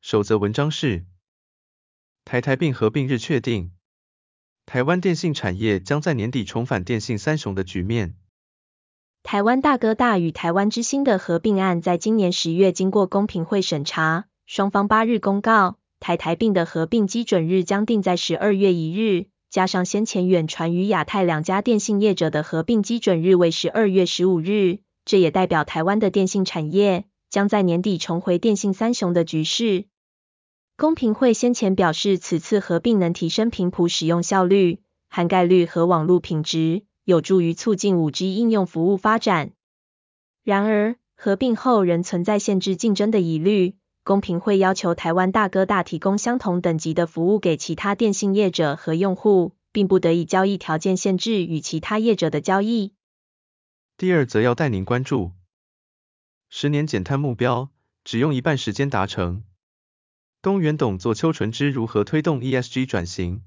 首则文章是：台台并合并日确定，台湾电信产业将在年底重返电信三雄的局面。台湾大哥大与台湾之星的合并案在今年十月经过公平会审查，双方八日公告，台台并的合并基准日将定在十二月一日。加上先前远传与亚太两家电信业者的合并基准日为十二月十五日，这也代表台湾的电信产业将在年底重回电信三雄的局势。公平会先前表示，此次合并能提升频谱使用效率、涵盖率和网络品质，有助于促进五 G 应用服务发展。然而，合并后仍存在限制竞争的疑虑。公平会要求台湾大哥大提供相同等级的服务给其他电信业者和用户，并不得以交易条件限制与其他业者的交易。第二则要带您关注，十年减碳目标只用一半时间达成。东元董座邱纯之如何推动 ESG 转型？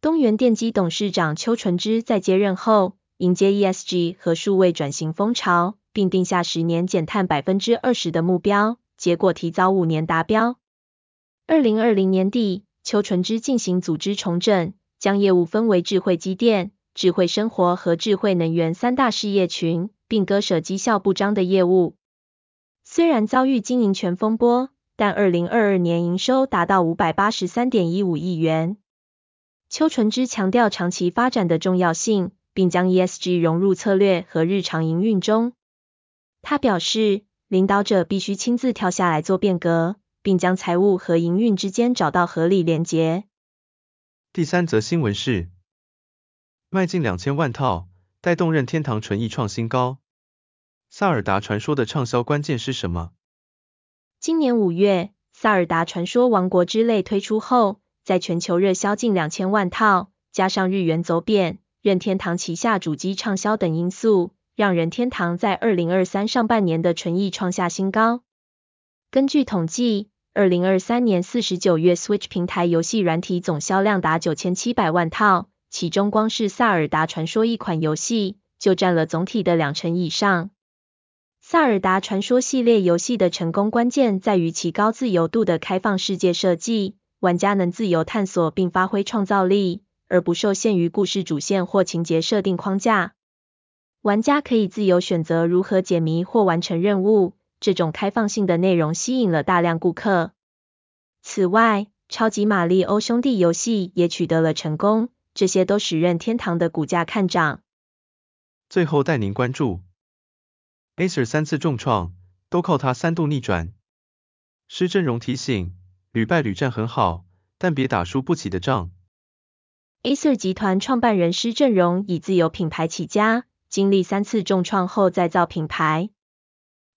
东元电机董事长邱纯之在接任后，迎接 ESG 和数位转型风潮，并定下十年减碳百分之二十的目标。结果提早五年达标。二零二零年底，邱纯之进行组织重整，将业务分为智慧机电、智慧生活和智慧能源三大事业群，并割舍绩效不彰的业务。虽然遭遇经营权风波，但二零二二年营收达到五百八十三点一五亿元。邱纯之强调长期发展的重要性，并将 ESG 融入策略和日常营运中。他表示，领导者必须亲自跳下来做变革，并将财务和营运之间找到合理连结。第三则新闻是，卖近两千万套，带动任天堂纯益创新高。萨尔达传说的畅销关键是什么？今年五月，萨尔达传说王国之泪推出后，在全球热销近两千万套，加上日元走贬、任天堂旗下主机畅销等因素。让任天堂在二零二三上半年的纯益创下新高。根据统计，二零二三年四十九月，Switch 平台游戏软体总销量达九千七百万套，其中光是《萨尔达传说》一款游戏就占了总体的两成以上。《萨尔达传说》系列游戏的成功关键在于其高自由度的开放世界设计，玩家能自由探索并发挥创造力，而不受限于故事主线或情节设定框架。玩家可以自由选择如何解谜或完成任务，这种开放性的内容吸引了大量顾客。此外，超级玛丽欧兄弟游戏也取得了成功，这些都使任天堂的股价看涨。最后带您关注，Acer 三次重创，都靠它三度逆转。施振荣提醒，屡败屡战很好，但别打输不起的仗。Acer 集团创办人施振荣以自有品牌起家。经历三次重创后再造品牌，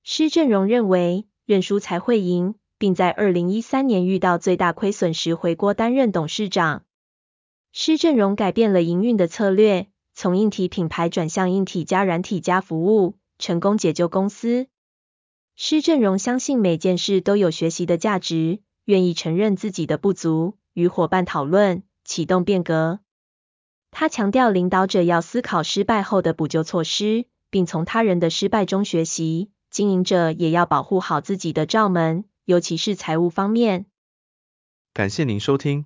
施振荣认为认输才会赢，并在二零一三年遇到最大亏损时回国担任董事长。施振荣改变了营运的策略，从硬体品牌转向硬体加软体加服务，成功解救公司。施振荣相信每件事都有学习的价值，愿意承认自己的不足，与伙伴讨论，启动变革。他强调，领导者要思考失败后的补救措施，并从他人的失败中学习。经营者也要保护好自己的罩门，尤其是财务方面。感谢您收听，